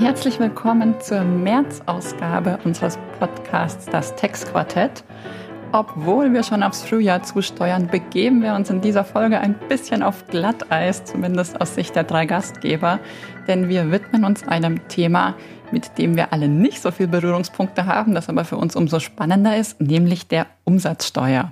herzlich willkommen zur März-Ausgabe unseres Podcasts Das Textquartett. Obwohl wir schon aufs Frühjahr zusteuern, begeben wir uns in dieser Folge ein bisschen auf Glatteis, zumindest aus Sicht der drei Gastgeber, denn wir widmen uns einem Thema, mit dem wir alle nicht so viele Berührungspunkte haben, das aber für uns umso spannender ist, nämlich der Umsatzsteuer.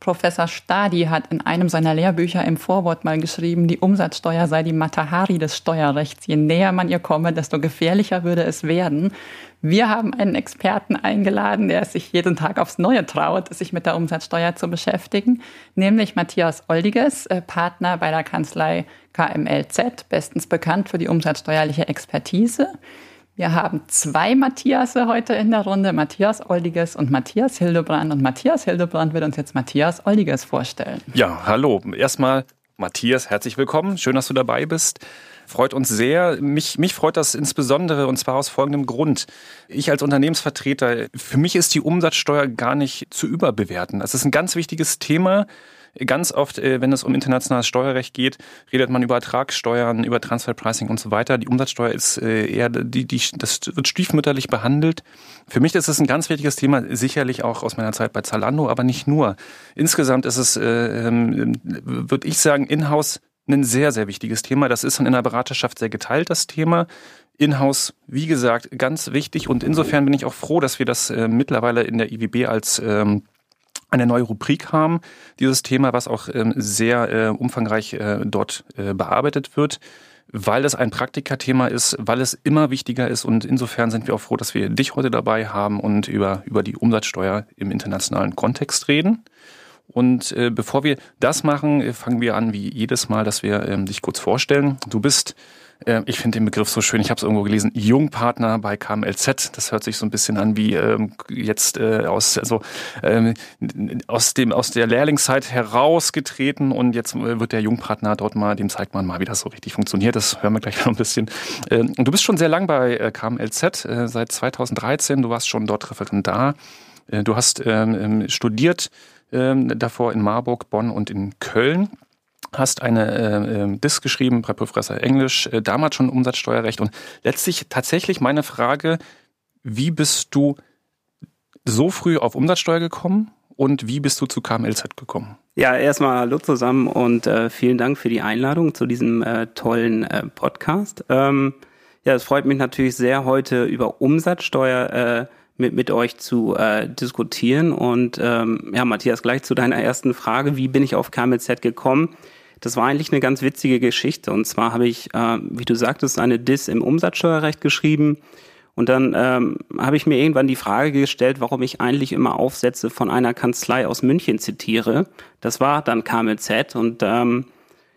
Professor Stadi hat in einem seiner Lehrbücher im Vorwort mal geschrieben, die Umsatzsteuer sei die Matahari des Steuerrechts. Je näher man ihr komme, desto gefährlicher würde es werden. Wir haben einen Experten eingeladen, der es sich jeden Tag aufs Neue traut, sich mit der Umsatzsteuer zu beschäftigen, nämlich Matthias Oldiges, äh, Partner bei der Kanzlei KMLZ, bestens bekannt für die umsatzsteuerliche Expertise. Wir haben zwei Matthiase heute in der Runde, Matthias Oldiges und Matthias Hildebrand. Und Matthias Hildebrand wird uns jetzt Matthias Oldiges vorstellen. Ja, hallo. Erstmal Matthias, herzlich willkommen. Schön, dass du dabei bist. Freut uns sehr. Mich, mich freut das insbesondere und zwar aus folgendem Grund. Ich als Unternehmensvertreter, für mich ist die Umsatzsteuer gar nicht zu überbewerten. Das ist ein ganz wichtiges Thema. Ganz oft, äh, wenn es um internationales Steuerrecht geht, redet man über Ertragssteuern, über Transferpricing und so weiter. Die Umsatzsteuer ist äh, eher, die, die, das wird stiefmütterlich behandelt. Für mich ist es ein ganz wichtiges Thema, sicherlich auch aus meiner Zeit bei Zalando, aber nicht nur. Insgesamt ist es, äh, ähm, würde ich sagen, in-house ein sehr, sehr wichtiges Thema. Das ist in der Beraterschaft sehr geteilt, das Thema. Inhouse, wie gesagt, ganz wichtig und insofern bin ich auch froh, dass wir das äh, mittlerweile in der IWB als ähm, eine neue Rubrik haben, dieses Thema, was auch ähm, sehr äh, umfangreich äh, dort äh, bearbeitet wird, weil es ein Praktikerthema ist, weil es immer wichtiger ist und insofern sind wir auch froh, dass wir dich heute dabei haben und über, über die Umsatzsteuer im internationalen Kontext reden. Und äh, bevor wir das machen, äh, fangen wir an, wie jedes Mal, dass wir ähm, dich kurz vorstellen. Du bist äh, ich finde den Begriff so schön. Ich habe es irgendwo gelesen. Jungpartner bei KMLZ. Das hört sich so ein bisschen an wie ähm, jetzt äh, aus also ähm, aus dem aus der Lehrlingszeit herausgetreten und jetzt äh, wird der Jungpartner dort mal. Dem zeigt man mal, wie das so richtig funktioniert. Das hören wir gleich noch ein bisschen. Ähm, und du bist schon sehr lang bei äh, KMLZ äh, seit 2013. Du warst schon dort Referendar. Äh, du hast ähm, ähm studiert ähm, davor in Marburg, Bonn und in Köln hast eine äh, ähm, Disk geschrieben bei Professor Englisch, äh, damals schon Umsatzsteuerrecht und letztlich tatsächlich meine Frage, wie bist du so früh auf Umsatzsteuer gekommen und wie bist du zu KMLZ gekommen? Ja, erstmal hallo zusammen und äh, vielen Dank für die Einladung zu diesem äh, tollen äh, Podcast. Ähm, ja, es freut mich natürlich sehr, heute über Umsatzsteuer äh, mit, mit euch zu äh, diskutieren. Und ähm, ja, Matthias, gleich zu deiner ersten Frage, wie bin ich auf KMZ gekommen? Das war eigentlich eine ganz witzige Geschichte. Und zwar habe ich, äh, wie du sagtest, eine Diss im Umsatzsteuerrecht geschrieben. Und dann ähm, habe ich mir irgendwann die Frage gestellt, warum ich eigentlich immer Aufsätze von einer Kanzlei aus München zitiere. Das war dann KMZ und ähm,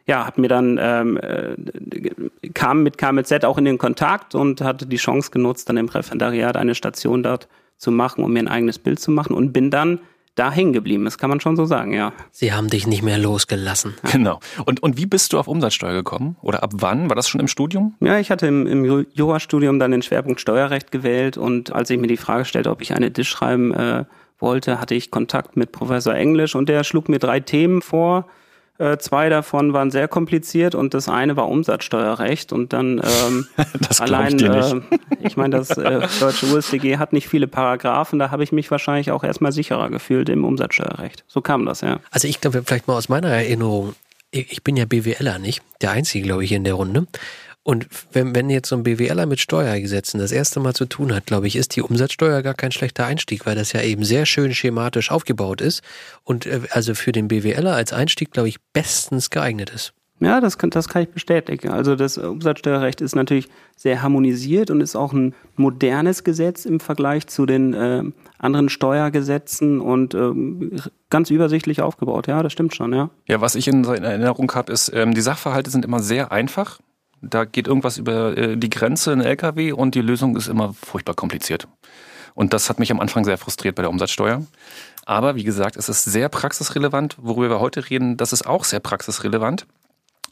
ja, hat mir dann ähm, äh, kam mit KMZ auch in den Kontakt und hatte die Chance genutzt, dann im Referendariat eine Station dort zu machen, um mir ein eigenes Bild zu machen und bin dann da hängen geblieben. Das kann man schon so sagen, ja. Sie haben dich nicht mehr losgelassen. Genau. Und, und wie bist du auf Umsatzsteuer gekommen? Oder ab wann? War das schon im Studium? Ja, ich hatte im, im Jurastudium dann den Schwerpunkt Steuerrecht gewählt und als ich mir die Frage stellte, ob ich eine Disch schreiben äh, wollte, hatte ich Kontakt mit Professor Englisch und der schlug mir drei Themen vor zwei davon waren sehr kompliziert und das eine war Umsatzsteuerrecht und dann ähm, das allein, ich, äh, ich meine, das äh, deutsche USDG hat nicht viele Paragraphen, da habe ich mich wahrscheinlich auch erstmal sicherer gefühlt im Umsatzsteuerrecht. So kam das, ja. Also ich glaube, vielleicht mal aus meiner Erinnerung, ich bin ja BWLer nicht, der Einzige, glaube ich, in der Runde. Und wenn, wenn jetzt so ein BWLer mit Steuergesetzen das erste Mal zu tun hat, glaube ich, ist die Umsatzsteuer gar kein schlechter Einstieg, weil das ja eben sehr schön schematisch aufgebaut ist und äh, also für den BWLer als Einstieg, glaube ich, bestens geeignet ist. Ja, das kann, das kann ich bestätigen. Also das Umsatzsteuerrecht ist natürlich sehr harmonisiert und ist auch ein modernes Gesetz im Vergleich zu den äh, anderen Steuergesetzen und ähm, ganz übersichtlich aufgebaut. Ja, das stimmt schon, ja. Ja, was ich in Erinnerung habe, ist, ähm, die Sachverhalte sind immer sehr einfach. Da geht irgendwas über äh, die Grenze in LKW und die Lösung ist immer furchtbar kompliziert. Und das hat mich am Anfang sehr frustriert bei der Umsatzsteuer. Aber wie gesagt, es ist sehr praxisrelevant. Worüber wir heute reden, das ist auch sehr praxisrelevant.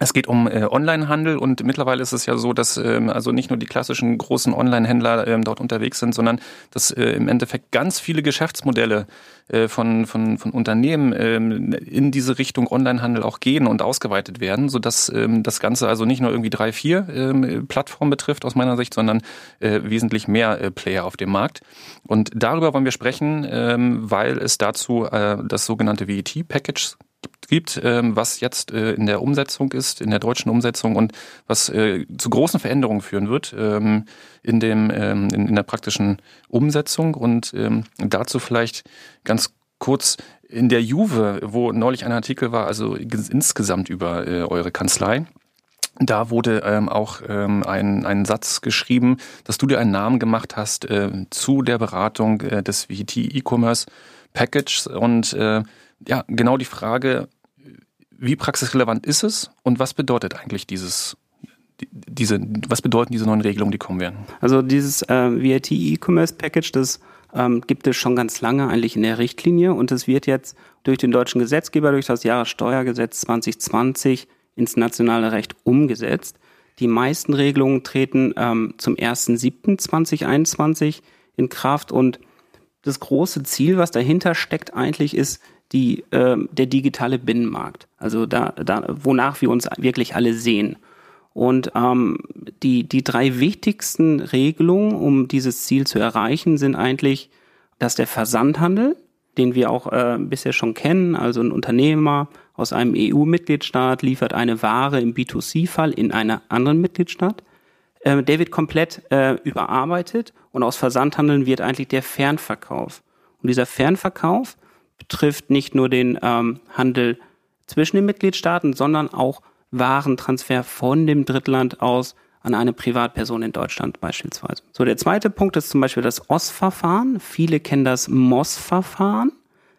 Es geht um äh, Onlinehandel und mittlerweile ist es ja so, dass ähm, also nicht nur die klassischen großen Online-Händler ähm, dort unterwegs sind, sondern dass äh, im Endeffekt ganz viele Geschäftsmodelle äh, von, von, von Unternehmen ähm, in diese Richtung Onlinehandel auch gehen und ausgeweitet werden, sodass ähm, das Ganze also nicht nur irgendwie drei, vier ähm, Plattformen betrifft aus meiner Sicht, sondern äh, wesentlich mehr äh, Player auf dem Markt. Und darüber wollen wir sprechen, ähm, weil es dazu äh, das sogenannte VET-Package gibt, ähm, was jetzt äh, in der Umsetzung ist, in der deutschen Umsetzung und was äh, zu großen Veränderungen führen wird ähm, in, dem, ähm, in, der praktischen Umsetzung. Und dazu vielleicht ganz kurz in der Juve, wo neulich ein Artikel war, also insgesamt über äh, eure Kanzlei. Da wurde ähm, auch ähm, ein, ein Satz geschrieben, dass du dir einen Namen gemacht hast äh, zu der Beratung äh, des VT E-Commerce Package und äh, ja, genau die Frage, wie praxisrelevant ist es und was bedeutet eigentlich dieses diese, was bedeuten diese neuen Regelungen, die kommen werden? Also dieses äh, VAT E-Commerce Package, das ähm, gibt es schon ganz lange eigentlich in der Richtlinie und es wird jetzt durch den deutschen Gesetzgeber, durch das Jahressteuergesetz 2020 ins nationale Recht umgesetzt. Die meisten Regelungen treten ähm, zum 1.7.2021 in Kraft und das große Ziel, was dahinter steckt, eigentlich ist, die, äh, der digitale Binnenmarkt. Also da, da, wonach wir uns wirklich alle sehen. Und ähm, die, die drei wichtigsten Regelungen, um dieses Ziel zu erreichen, sind eigentlich, dass der Versandhandel, den wir auch äh, bisher schon kennen, also ein Unternehmer aus einem EU-Mitgliedstaat liefert eine Ware im B2C-Fall in einer anderen Mitgliedstaat, äh, der wird komplett äh, überarbeitet und aus Versandhandeln wird eigentlich der Fernverkauf. Und dieser Fernverkauf betrifft nicht nur den ähm, Handel zwischen den Mitgliedstaaten, sondern auch Warentransfer von dem Drittland aus an eine Privatperson in Deutschland beispielsweise. So, der zweite Punkt ist zum Beispiel das OS-Verfahren. Viele kennen das MOS-Verfahren,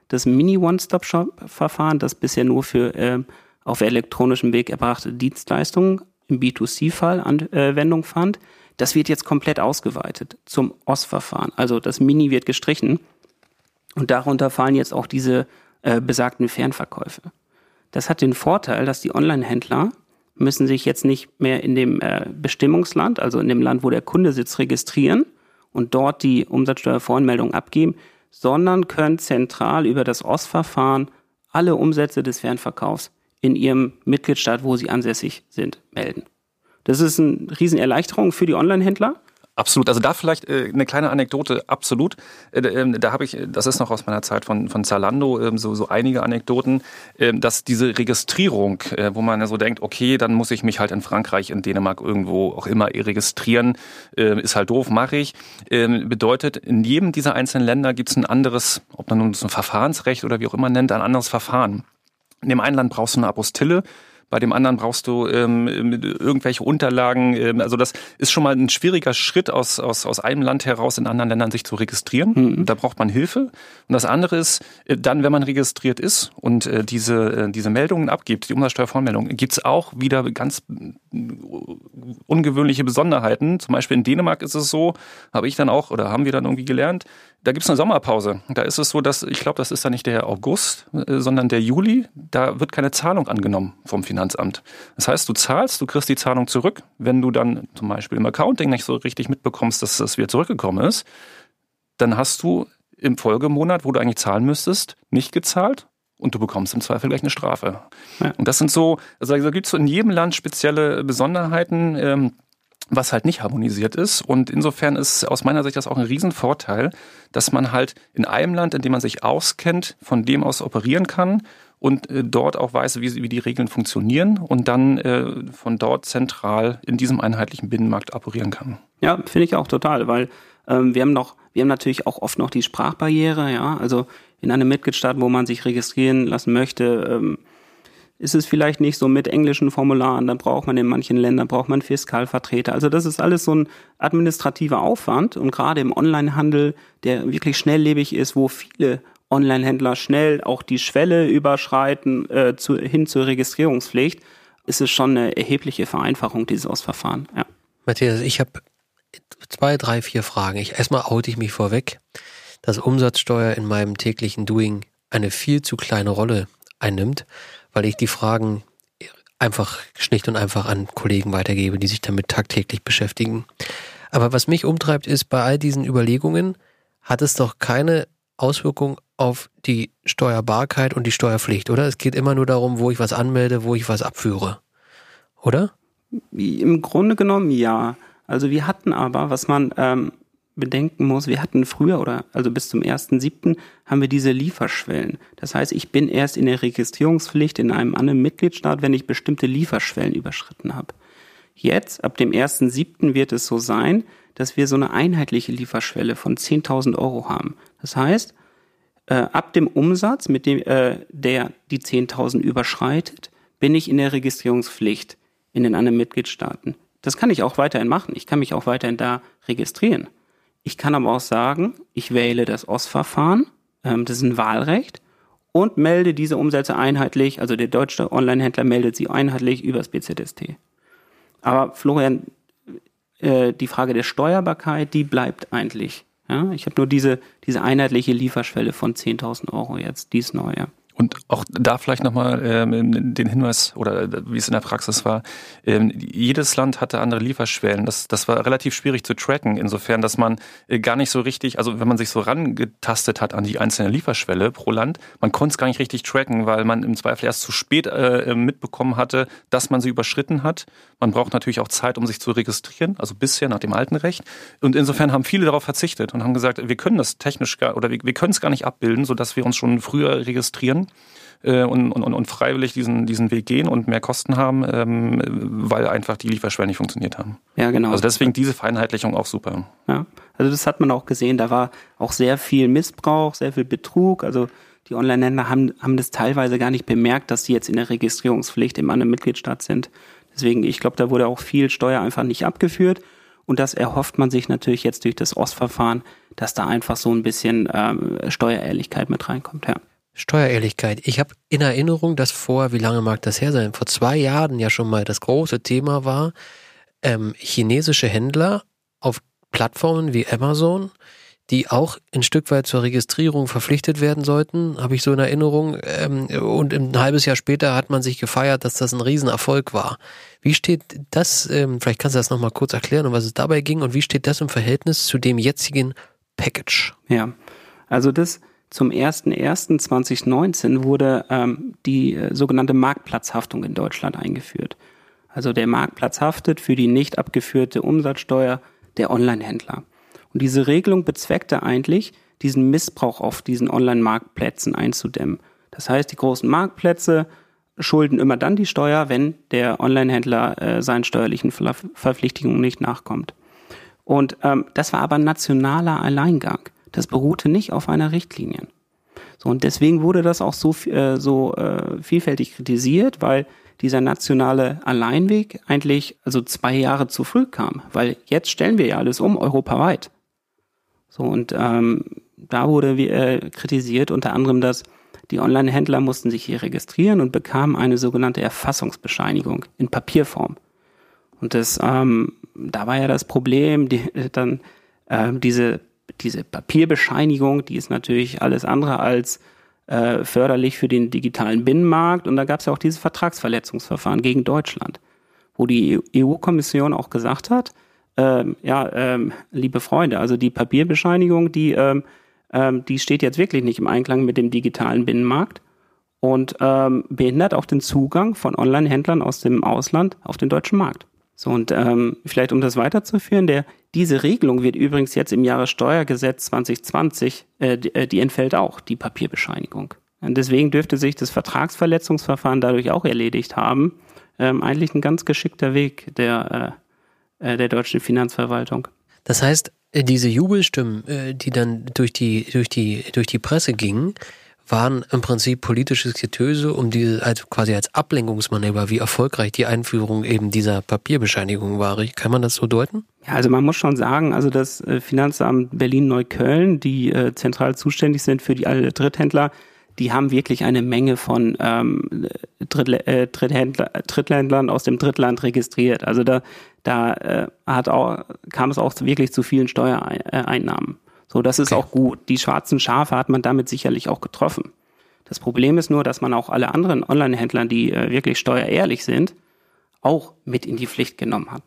das Mini-One-Stop-Shop-Verfahren, das bisher nur für äh, auf elektronischem Weg erbrachte Dienstleistungen im B2C-Fall Anwendung fand. Das wird jetzt komplett ausgeweitet zum OS-Verfahren. Also das Mini wird gestrichen und darunter fallen jetzt auch diese äh, besagten Fernverkäufe. Das hat den Vorteil, dass die Online-Händler müssen sich jetzt nicht mehr in dem äh, Bestimmungsland, also in dem Land, wo der Kunde sitzt, registrieren und dort die Umsatzsteuervoranmeldung abgeben, sondern können zentral über das OS-Verfahren alle Umsätze des Fernverkaufs in ihrem Mitgliedstaat, wo sie ansässig sind, melden. Das ist eine Riesenerleichterung für die Online-Händler Absolut. Also da vielleicht äh, eine kleine Anekdote, absolut. Äh, äh, da habe ich, das ist noch aus meiner Zeit von, von Zalando, äh, so, so einige Anekdoten, äh, dass diese Registrierung, äh, wo man ja so denkt, okay, dann muss ich mich halt in Frankreich, in Dänemark, irgendwo auch immer registrieren, äh, ist halt doof, mache ich. Bedeutet, in jedem dieser einzelnen Länder gibt es ein anderes, ob man nun so ein Verfahrensrecht oder wie auch immer nennt, ein anderes Verfahren. In dem einen Land brauchst du eine Apostille, bei dem anderen brauchst du ähm, irgendwelche Unterlagen. Ähm, also das ist schon mal ein schwieriger Schritt aus, aus, aus einem Land heraus in anderen Ländern sich zu registrieren. Mhm. Da braucht man Hilfe. Und das andere ist, äh, dann, wenn man registriert ist und äh, diese, äh, diese Meldungen abgibt, die Umsatzsteuervoranmeldung, gibt's auch wieder ganz ungewöhnliche Besonderheiten. Zum Beispiel in Dänemark ist es so, habe ich dann auch oder haben wir dann irgendwie gelernt, da gibt's eine Sommerpause. Da ist es so, dass ich glaube, das ist dann nicht der August, äh, sondern der Juli. Da wird keine Zahlung angenommen vom Finanzamt. Das heißt, du zahlst, du kriegst die Zahlung zurück. Wenn du dann zum Beispiel im Accounting nicht so richtig mitbekommst, dass das wieder zurückgekommen ist, dann hast du im Folgemonat, wo du eigentlich zahlen müsstest, nicht gezahlt und du bekommst im Zweifel gleich eine Strafe. Ja. Und das sind so, also da gibt es so in jedem Land spezielle Besonderheiten. Was halt nicht harmonisiert ist. Und insofern ist aus meiner Sicht das auch ein Riesenvorteil, dass man halt in einem Land, in dem man sich auskennt, von dem aus operieren kann und äh, dort auch weiß, wie, wie die Regeln funktionieren und dann äh, von dort zentral in diesem einheitlichen Binnenmarkt operieren kann. Ja, finde ich auch total, weil ähm, wir haben noch, wir haben natürlich auch oft noch die Sprachbarriere, ja, also in einem Mitgliedstaat, wo man sich registrieren lassen möchte, ähm, ist es vielleicht nicht so mit englischen Formularen, dann braucht man in manchen Ländern, braucht man Fiskalvertreter. Also das ist alles so ein administrativer Aufwand und gerade im Onlinehandel, der wirklich schnelllebig ist, wo viele Onlinehändler schnell auch die Schwelle überschreiten äh, zu, hin zur Registrierungspflicht, ist es schon eine erhebliche Vereinfachung dieses Verfahren. Ja. Matthias, ich habe zwei, drei, vier Fragen. Ich, erstmal oute ich mich vorweg, dass Umsatzsteuer in meinem täglichen Doing eine viel zu kleine Rolle einnimmt weil ich die Fragen einfach schlicht und einfach an Kollegen weitergebe, die sich damit tagtäglich beschäftigen. Aber was mich umtreibt, ist bei all diesen Überlegungen, hat es doch keine Auswirkung auf die Steuerbarkeit und die Steuerpflicht, oder? Es geht immer nur darum, wo ich was anmelde, wo ich was abführe. Oder? Im Grunde genommen ja. Also wir hatten aber, was man ähm, bedenken muss, wir hatten früher oder also bis zum 1.7. haben wir diese Lieferschwellen. Das heißt, ich bin erst in der Registrierungspflicht in einem anderen Mitgliedstaat, wenn ich bestimmte Lieferschwellen überschritten habe. Jetzt, ab dem 1.7. wird es so sein, dass wir so eine einheitliche Lieferschwelle von 10.000 Euro haben. Das heißt, äh, ab dem Umsatz, mit dem äh, der die 10.000 überschreitet, bin ich in der Registrierungspflicht in den anderen Mitgliedstaaten. Das kann ich auch weiterhin machen. Ich kann mich auch weiterhin da registrieren. Ich kann aber auch sagen, ich wähle das OS-Verfahren, ähm, das ist ein Wahlrecht, und melde diese Umsätze einheitlich, also der deutsche Online-Händler meldet sie einheitlich übers BZST. Aber Florian, äh, die Frage der Steuerbarkeit, die bleibt eigentlich. Ja? Ich habe nur diese, diese einheitliche Lieferschwelle von 10.000 Euro jetzt, dies neue. Und auch da vielleicht nochmal ähm, den Hinweis, oder äh, wie es in der Praxis war, ähm, jedes Land hatte andere Lieferschwellen. Das, das war relativ schwierig zu tracken, insofern, dass man äh, gar nicht so richtig, also wenn man sich so rangetastet hat an die einzelne Lieferschwelle pro Land, man konnte es gar nicht richtig tracken, weil man im Zweifel erst zu spät äh, mitbekommen hatte, dass man sie überschritten hat. Man braucht natürlich auch Zeit, um sich zu registrieren, also bisher nach dem alten Recht. Und insofern haben viele darauf verzichtet und haben gesagt, wir können das technisch gar, oder wir, wir können es gar nicht abbilden, sodass wir uns schon früher registrieren äh, und, und, und freiwillig diesen, diesen Weg gehen und mehr Kosten haben, ähm, weil einfach die Lieferschwellen nicht funktioniert haben. Ja, genau. Also deswegen diese Vereinheitlichung auch super. Ja, also das hat man auch gesehen. Da war auch sehr viel Missbrauch, sehr viel Betrug. Also die Online-Händler haben, haben das teilweise gar nicht bemerkt, dass sie jetzt in der Registrierungspflicht im anderen Mitgliedstaat sind. Deswegen, ich glaube, da wurde auch viel Steuer einfach nicht abgeführt. Und das erhofft man sich natürlich jetzt durch das OS-Verfahren, dass da einfach so ein bisschen ähm, Steuerehrlichkeit mit reinkommt. Ja. Steuerehrlichkeit. Ich habe in Erinnerung, dass vor, wie lange mag das her sein, vor zwei Jahren ja schon mal das große Thema war, ähm, chinesische Händler auf Plattformen wie Amazon, die auch ein Stück weit zur Registrierung verpflichtet werden sollten, habe ich so in Erinnerung. Ähm, und ein halbes Jahr später hat man sich gefeiert, dass das ein Riesenerfolg war. Wie steht das, ähm, vielleicht kannst du das nochmal kurz erklären, um was es dabei ging und wie steht das im Verhältnis zu dem jetzigen Package? Ja, also das zum 01.01.2019 wurde ähm, die äh, sogenannte Marktplatzhaftung in Deutschland eingeführt. Also der Marktplatz haftet für die nicht abgeführte Umsatzsteuer der Online-Händler. Und diese Regelung bezweckte eigentlich, diesen Missbrauch auf diesen Online-Marktplätzen einzudämmen. Das heißt, die großen Marktplätze schulden immer dann die Steuer, wenn der Online-Händler äh, seinen steuerlichen Ver Verpflichtungen nicht nachkommt. Und ähm, das war aber nationaler Alleingang. Das beruhte nicht auf einer Richtlinie. So, und deswegen wurde das auch so, äh, so äh, vielfältig kritisiert, weil dieser nationale Alleinweg eigentlich also zwei Jahre zu früh kam, weil jetzt stellen wir ja alles um, europaweit. So, und ähm, da wurde äh, kritisiert unter anderem, dass die Online-Händler mussten sich hier registrieren und bekamen eine sogenannte Erfassungsbescheinigung in Papierform. Und das, ähm, da war ja das Problem, die, dann äh, diese diese Papierbescheinigung, die ist natürlich alles andere als äh, förderlich für den digitalen Binnenmarkt. Und da gab es ja auch dieses Vertragsverletzungsverfahren gegen Deutschland, wo die EU-Kommission auch gesagt hat, ähm, ja, ähm, liebe Freunde, also die Papierbescheinigung, die, ähm, ähm, die steht jetzt wirklich nicht im Einklang mit dem digitalen Binnenmarkt und ähm, behindert auch den Zugang von Online-Händlern aus dem Ausland auf den deutschen Markt. So, und ähm, vielleicht um das weiterzuführen, der, diese Regelung wird übrigens jetzt im Jahressteuergesetz 2020, äh, äh, die entfällt auch, die Papierbescheinigung. Und deswegen dürfte sich das Vertragsverletzungsverfahren dadurch auch erledigt haben. Ähm, eigentlich ein ganz geschickter Weg der, äh, äh der deutschen Finanzverwaltung. Das heißt, äh, diese Jubelstimmen, die dann durch die, durch die, durch die Presse gingen, waren im Prinzip politisches Getöse, um diese als quasi als Ablenkungsmanöver, wie erfolgreich die Einführung eben dieser Papierbescheinigung war. Kann man das so deuten? Ja, also man muss schon sagen, also das äh, Finanzamt Berlin-Neukölln, die äh, zentral zuständig sind für die alle Dritthändler, die haben wirklich eine Menge von ähm, Drittle, äh, Dritthändler, aus dem Drittland registriert. Also da, da äh, hat auch, kam es auch wirklich zu vielen Steuereinnahmen. So, das ist okay. auch gut. Die schwarzen Schafe hat man damit sicherlich auch getroffen. Das Problem ist nur, dass man auch alle anderen Online-Händlern, die äh, wirklich steuerehrlich sind, auch mit in die Pflicht genommen hat.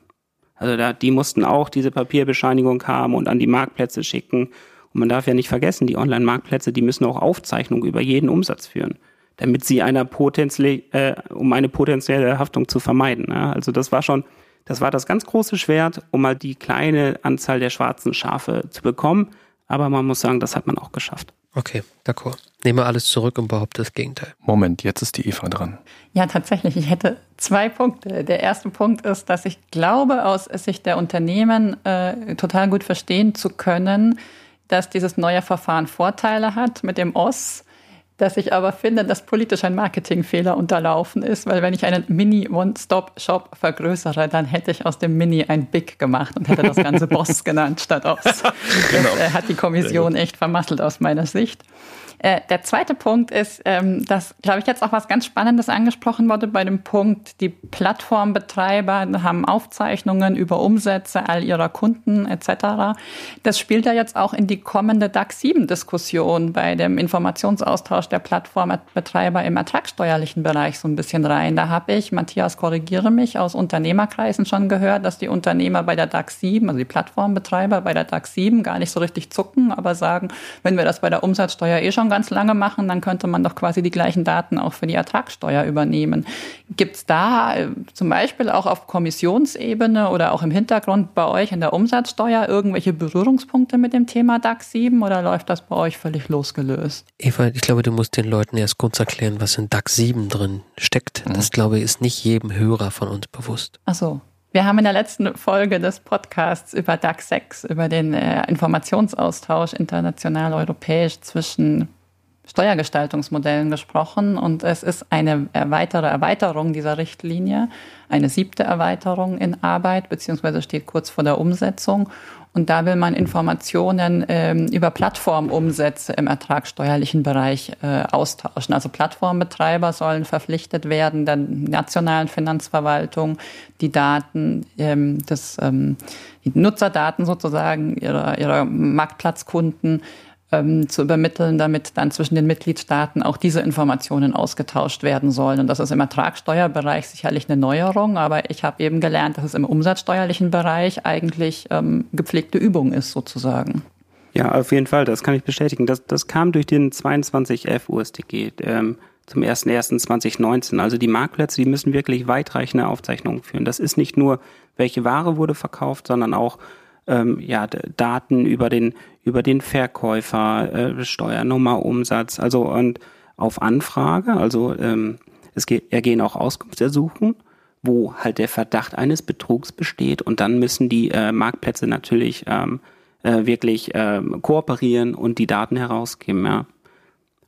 Also da, die mussten auch diese Papierbescheinigung haben und an die Marktplätze schicken. Und man darf ja nicht vergessen, die Online-Marktplätze, die müssen auch Aufzeichnungen über jeden Umsatz führen, damit sie einer potenziell, äh, um eine potenzielle Haftung zu vermeiden. Ja? Also das war schon, das war das ganz große Schwert, um mal die kleine Anzahl der schwarzen Schafe zu bekommen. Aber man muss sagen, das hat man auch geschafft. Okay, d'accord. Nehme alles zurück und behaupte das Gegenteil. Moment, jetzt ist die Eva dran. Ja, tatsächlich. Ich hätte zwei Punkte. Der erste Punkt ist, dass ich glaube, aus Sicht der Unternehmen äh, total gut verstehen zu können, dass dieses neue Verfahren Vorteile hat mit dem OS dass ich aber finde, dass politisch ein Marketingfehler unterlaufen ist, weil wenn ich einen Mini-One-Stop-Shop vergrößere, dann hätte ich aus dem Mini ein Big gemacht und hätte das Ganze Boss genannt statt Oss. genau. Das äh, hat die Kommission echt vermasselt aus meiner Sicht. Äh, der zweite Punkt ist, ähm, dass, glaube ich, jetzt auch was ganz Spannendes angesprochen wurde bei dem Punkt, die Plattformbetreiber haben Aufzeichnungen über Umsätze all ihrer Kunden etc. Das spielt ja jetzt auch in die kommende DAX-7-Diskussion bei dem Informationsaustausch der Plattformbetreiber im ertragssteuerlichen Bereich so ein bisschen rein. Da habe ich, Matthias, korrigiere mich, aus Unternehmerkreisen schon gehört, dass die Unternehmer bei der DAX 7, also die Plattformbetreiber bei der DAX 7 gar nicht so richtig zucken, aber sagen, wenn wir das bei der Umsatzsteuer eh schon ganz lange machen, dann könnte man doch quasi die gleichen Daten auch für die Ertragssteuer übernehmen. Gibt es da äh, zum Beispiel auch auf Kommissionsebene oder auch im Hintergrund bei euch in der Umsatzsteuer irgendwelche Berührungspunkte mit dem Thema DAX 7 oder läuft das bei euch völlig losgelöst? Eva, ich glaube, du musst den Leuten erst kurz erklären, was in DAX 7 drin steckt. Mhm. Das, glaube ich, ist nicht jedem Hörer von uns bewusst. Ach so. Wir haben in der letzten Folge des Podcasts über DAX 6, über den äh, Informationsaustausch international europäisch zwischen Steuergestaltungsmodellen gesprochen und es ist eine weitere Erweiterung dieser Richtlinie, eine siebte Erweiterung in Arbeit, beziehungsweise steht kurz vor der Umsetzung. Und da will man Informationen ähm, über Plattformumsätze im ertragssteuerlichen Bereich äh, austauschen. Also Plattformbetreiber sollen verpflichtet werden, der nationalen Finanzverwaltung die Daten ähm, des, ähm, die Nutzerdaten sozusagen ihrer, ihrer Marktplatzkunden ähm, zu übermitteln, damit dann zwischen den Mitgliedstaaten auch diese Informationen ausgetauscht werden sollen. Und das ist im Ertragssteuerbereich sicherlich eine Neuerung, aber ich habe eben gelernt, dass es im umsatzsteuerlichen Bereich eigentlich ähm, gepflegte Übung ist sozusagen. Ja, auf jeden Fall, das kann ich bestätigen. Das, das kam durch den 22F USDG ähm, zum 01.01.2019. Also die Marktplätze, die müssen wirklich weitreichende Aufzeichnungen führen. Das ist nicht nur, welche Ware wurde verkauft, sondern auch ähm, ja, Daten über den, über den Verkäufer, äh, Steuernummer, Umsatz, also und auf Anfrage, also ähm, es geht, ergehen auch Auskunftsersuchen, wo halt der Verdacht eines Betrugs besteht und dann müssen die äh, Marktplätze natürlich ähm, äh, wirklich ähm, kooperieren und die Daten herausgeben, ja.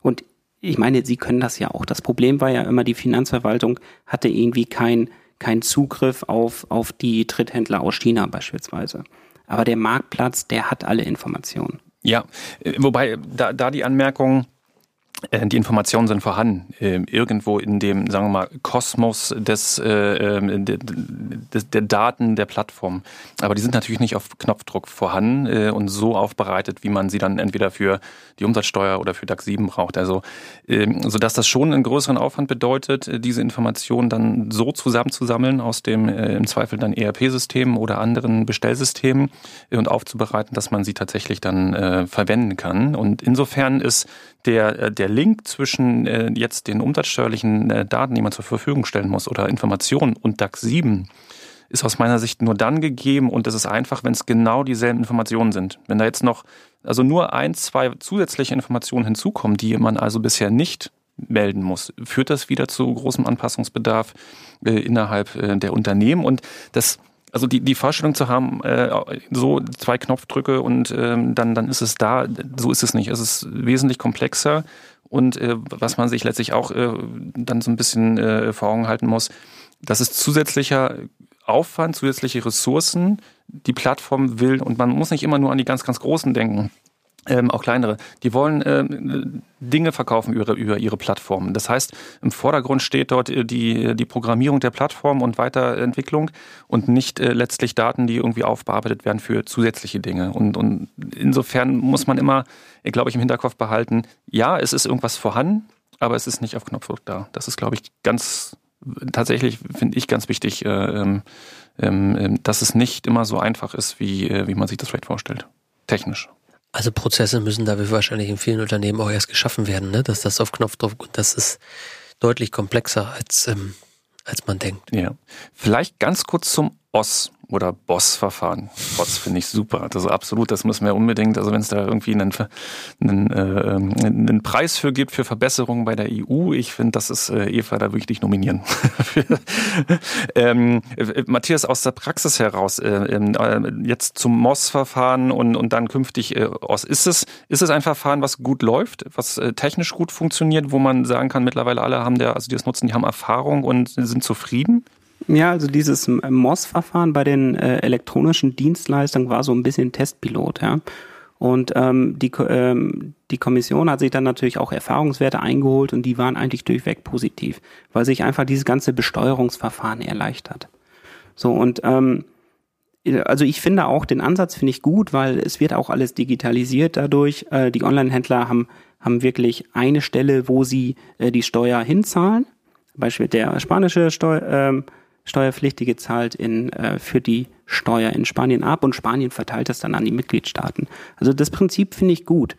Und ich meine, Sie können das ja auch. Das Problem war ja immer, die Finanzverwaltung hatte irgendwie kein, kein Zugriff auf, auf die Dritthändler aus China beispielsweise. Aber der Marktplatz, der hat alle Informationen. Ja, äh, wobei da, da die Anmerkung, die Informationen sind vorhanden, ähm, irgendwo in dem, sagen wir mal, Kosmos des, äh, ähm, des, der Daten der Plattform. Aber die sind natürlich nicht auf Knopfdruck vorhanden äh, und so aufbereitet, wie man sie dann entweder für die Umsatzsteuer oder für DAX 7 braucht. Also, ähm, sodass das schon einen größeren Aufwand bedeutet, diese Informationen dann so zusammenzusammeln aus dem im Zweifel dann ERP-System oder anderen Bestellsystemen und aufzubereiten, dass man sie tatsächlich dann verwenden kann. Und insofern ist der, der Link zwischen äh, jetzt den umsatzsteuerlichen äh, Daten, die man zur Verfügung stellen muss, oder Informationen und DAX 7 ist aus meiner Sicht nur dann gegeben und es ist einfach, wenn es genau dieselben Informationen sind. Wenn da jetzt noch, also nur ein, zwei zusätzliche Informationen hinzukommen, die man also bisher nicht melden muss, führt das wieder zu großem Anpassungsbedarf äh, innerhalb äh, der Unternehmen und das also die, die Vorstellung zu haben, äh, so zwei Knopfdrücke und ähm, dann, dann ist es da, so ist es nicht. Es ist wesentlich komplexer und äh, was man sich letztlich auch äh, dann so ein bisschen äh, vor Augen halten muss, das ist zusätzlicher Aufwand, zusätzliche Ressourcen, die Plattform will. Und man muss nicht immer nur an die ganz, ganz Großen denken ähm, auch kleinere, die wollen ähm, Dinge verkaufen über, über ihre Plattformen. Das heißt, im Vordergrund steht dort äh, die, die Programmierung der Plattform und Weiterentwicklung und nicht äh, letztlich Daten, die irgendwie aufbearbeitet werden für zusätzliche Dinge. Und, und insofern muss man immer, äh, glaube ich, im Hinterkopf behalten, ja, es ist irgendwas vorhanden, aber es ist nicht auf Knopfdruck da. Das ist, glaube ich, ganz tatsächlich finde ich ganz wichtig, äh, ähm, ähm, dass es nicht immer so einfach ist, wie, äh, wie man sich das vielleicht vorstellt. Technisch. Also Prozesse müssen da wahrscheinlich in vielen Unternehmen auch erst geschaffen werden, ne? dass das auf Knopfdruck und das ist deutlich komplexer als, ähm, als man denkt. Ja. Vielleicht ganz kurz zum OS oder Boss-Verfahren. Boss finde ich super. Also absolut, das müssen wir unbedingt, also wenn es da irgendwie einen, einen, äh, einen Preis für gibt für Verbesserungen bei der EU, ich finde, das ist äh, Eva, da wirklich nominieren. ähm, Matthias, aus der Praxis heraus, äh, ähm, äh, jetzt zum MOS-Verfahren und, und dann künftig äh, OS, ist es, ist es ein Verfahren, was gut läuft, was äh, technisch gut funktioniert, wo man sagen kann, mittlerweile alle haben der, also die das nutzen, die haben Erfahrung und sind zufrieden? Ja, also dieses MOS-Verfahren bei den äh, elektronischen Dienstleistungen war so ein bisschen Testpilot, ja. Und ähm, die, ähm, die Kommission hat sich dann natürlich auch Erfahrungswerte eingeholt und die waren eigentlich durchweg positiv, weil sich einfach dieses ganze Besteuerungsverfahren erleichtert. So und ähm, also ich finde auch den Ansatz finde ich gut, weil es wird auch alles digitalisiert dadurch. Äh, die Online-Händler haben haben wirklich eine Stelle, wo sie äh, die Steuer hinzahlen. Beispiel der spanische Steuer, ähm, Steuerpflichtige zahlt in, äh, für die Steuer in Spanien ab und Spanien verteilt das dann an die Mitgliedstaaten. Also das Prinzip finde ich gut.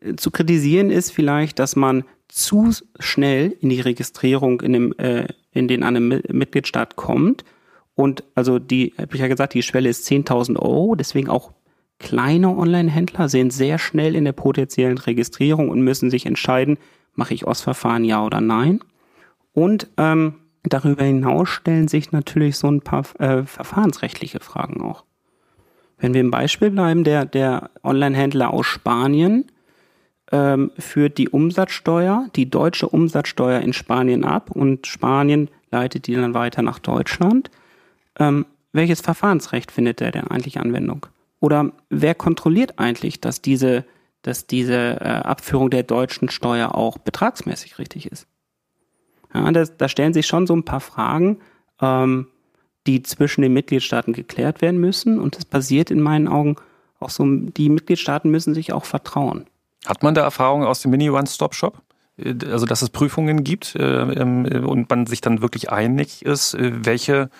Äh, zu kritisieren ist vielleicht, dass man zu schnell in die Registrierung in dem, äh, in den einem Mitgliedstaat kommt. Und also die, habe ich ja gesagt, die Schwelle ist 10.000 Euro. Deswegen auch kleine Online-Händler sind sehr schnell in der potenziellen Registrierung und müssen sich entscheiden, mache ich OS-Verfahren ja oder nein. Und ähm, Darüber hinaus stellen sich natürlich so ein paar äh, verfahrensrechtliche Fragen auch. Wenn wir im Beispiel bleiben, der, der Online-Händler aus Spanien ähm, führt die Umsatzsteuer, die deutsche Umsatzsteuer in Spanien ab und Spanien leitet die dann weiter nach Deutschland. Ähm, welches Verfahrensrecht findet der denn eigentlich Anwendung? Oder wer kontrolliert eigentlich, dass diese, dass diese äh, Abführung der deutschen Steuer auch betragsmäßig richtig ist? Ja, da, da stellen sich schon so ein paar Fragen, ähm, die zwischen den Mitgliedstaaten geklärt werden müssen. Und das passiert in meinen Augen auch so, die Mitgliedstaaten müssen sich auch vertrauen. Hat man da Erfahrungen aus dem Mini-One-Stop-Shop? Äh, also, dass es Prüfungen gibt äh, und man sich dann wirklich einig ist, äh, welche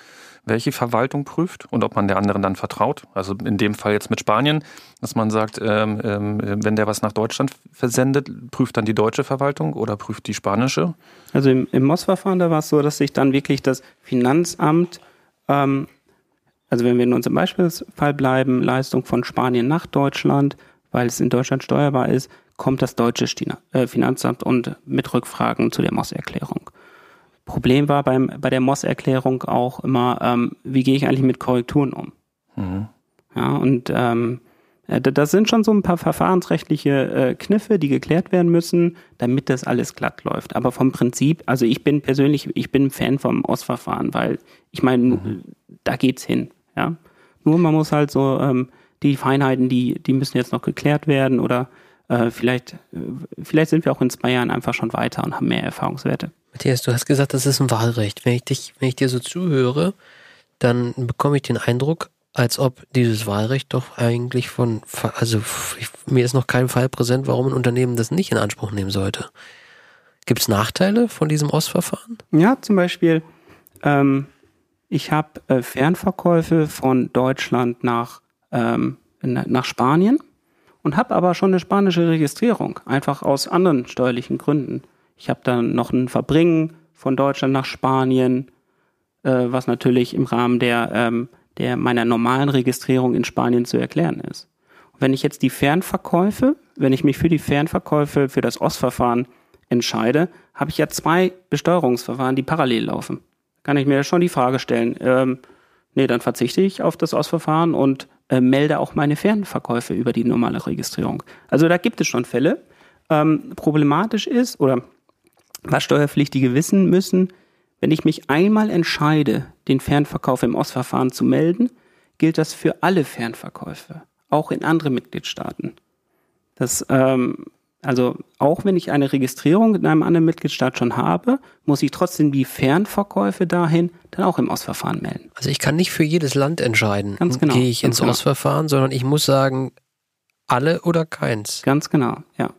welche Verwaltung prüft und ob man der anderen dann vertraut. Also in dem Fall jetzt mit Spanien, dass man sagt, ähm, ähm, wenn der was nach Deutschland versendet, prüft dann die deutsche Verwaltung oder prüft die spanische? Also im, im MOS-Verfahren, da war es so, dass sich dann wirklich das Finanzamt, ähm, also wenn wir in unserem Beispielsfall bleiben, Leistung von Spanien nach Deutschland, weil es in Deutschland steuerbar ist, kommt das deutsche äh, Finanzamt und mit Rückfragen zu der MOS-Erklärung. Problem war beim, bei der MOS-Erklärung auch immer, ähm, wie gehe ich eigentlich mit Korrekturen um? Mhm. Ja, und ähm, äh, das sind schon so ein paar verfahrensrechtliche äh, Kniffe, die geklärt werden müssen, damit das alles glatt läuft. Aber vom Prinzip, also ich bin persönlich, ich bin Fan vom OS-Verfahren, weil ich meine, mhm. da geht's hin. Ja, nur man muss halt so ähm, die Feinheiten, die die müssen jetzt noch geklärt werden oder äh, vielleicht äh, vielleicht sind wir auch in zwei Jahren einfach schon weiter und haben mehr Erfahrungswerte. Matthias, du hast gesagt, das ist ein Wahlrecht. Wenn ich dich, wenn ich dir so zuhöre, dann bekomme ich den Eindruck, als ob dieses Wahlrecht doch eigentlich von, also ich, mir ist noch kein Fall präsent, warum ein Unternehmen das nicht in Anspruch nehmen sollte. Gibt es Nachteile von diesem OS-Verfahren? Ja, zum Beispiel, ähm, ich habe äh, Fernverkäufe von Deutschland nach, ähm, nach Spanien und habe aber schon eine spanische Registrierung, einfach aus anderen steuerlichen Gründen. Ich habe dann noch ein Verbringen von Deutschland nach Spanien, äh, was natürlich im Rahmen der, ähm, der meiner normalen Registrierung in Spanien zu erklären ist. Und wenn ich jetzt die Fernverkäufe, wenn ich mich für die Fernverkäufe für das OS-Verfahren entscheide, habe ich ja zwei Besteuerungsverfahren, die parallel laufen. Kann ich mir schon die Frage stellen, ähm, nee, dann verzichte ich auf das OS-Verfahren und äh, melde auch meine Fernverkäufe über die normale Registrierung. Also da gibt es schon Fälle. Ähm, problematisch ist, oder was Steuerpflichtige wissen müssen, wenn ich mich einmal entscheide, den Fernverkauf im Ostverfahren zu melden, gilt das für alle Fernverkäufe, auch in andere Mitgliedstaaten. Das, ähm, also auch wenn ich eine Registrierung in einem anderen Mitgliedstaat schon habe, muss ich trotzdem die Fernverkäufe dahin dann auch im Ostverfahren melden. Also ich kann nicht für jedes Land entscheiden, ganz genau, gehe ich ins genau. Ostverfahren, sondern ich muss sagen, alle oder keins. Ganz genau, ja.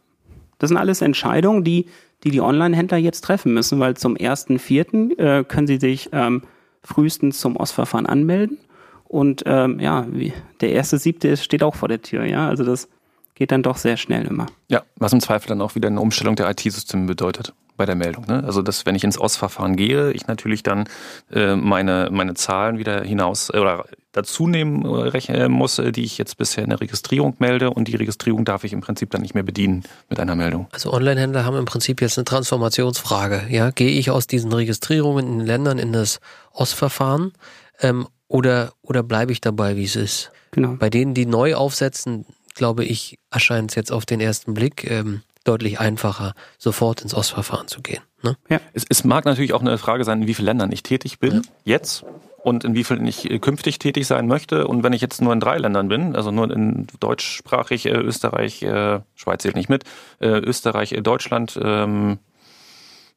Das sind alles Entscheidungen, die die die Online-Händler jetzt treffen müssen, weil zum 1.4. Äh, können sie sich ähm, frühestens zum OS-Verfahren anmelden. Und ähm, ja, wie, der erste siebte steht auch vor der Tür, ja. Also das geht dann doch sehr schnell immer. Ja, was im Zweifel dann auch wieder eine Umstellung der IT-Systeme bedeutet bei der Meldung. Ne? Also dass wenn ich ins OS-Verfahren gehe, ich natürlich dann äh, meine, meine Zahlen wieder hinaus äh, oder dazu nehmen äh, rechnen muss, äh, die ich jetzt bisher in der Registrierung melde und die Registrierung darf ich im Prinzip dann nicht mehr bedienen mit einer Meldung. Also Online-Händler haben im Prinzip jetzt eine Transformationsfrage. Ja, gehe ich aus diesen Registrierungen in den Ländern in das OS-Verfahren ähm, oder oder bleibe ich dabei, wie es ist? Genau. Bei denen, die neu aufsetzen, glaube ich, erscheint es jetzt auf den ersten Blick ähm, deutlich einfacher, sofort ins OS-Verfahren zu gehen. Ne? Ja. Es, es, mag natürlich auch eine Frage sein, in wie vielen Ländern ich tätig bin, ja. jetzt und in wie vielen ich äh, künftig tätig sein möchte. Und wenn ich jetzt nur in drei Ländern bin, also nur in deutschsprachig, äh, Österreich, äh, Schweiz zählt nicht mit, äh, Österreich, äh, Deutschland, ähm,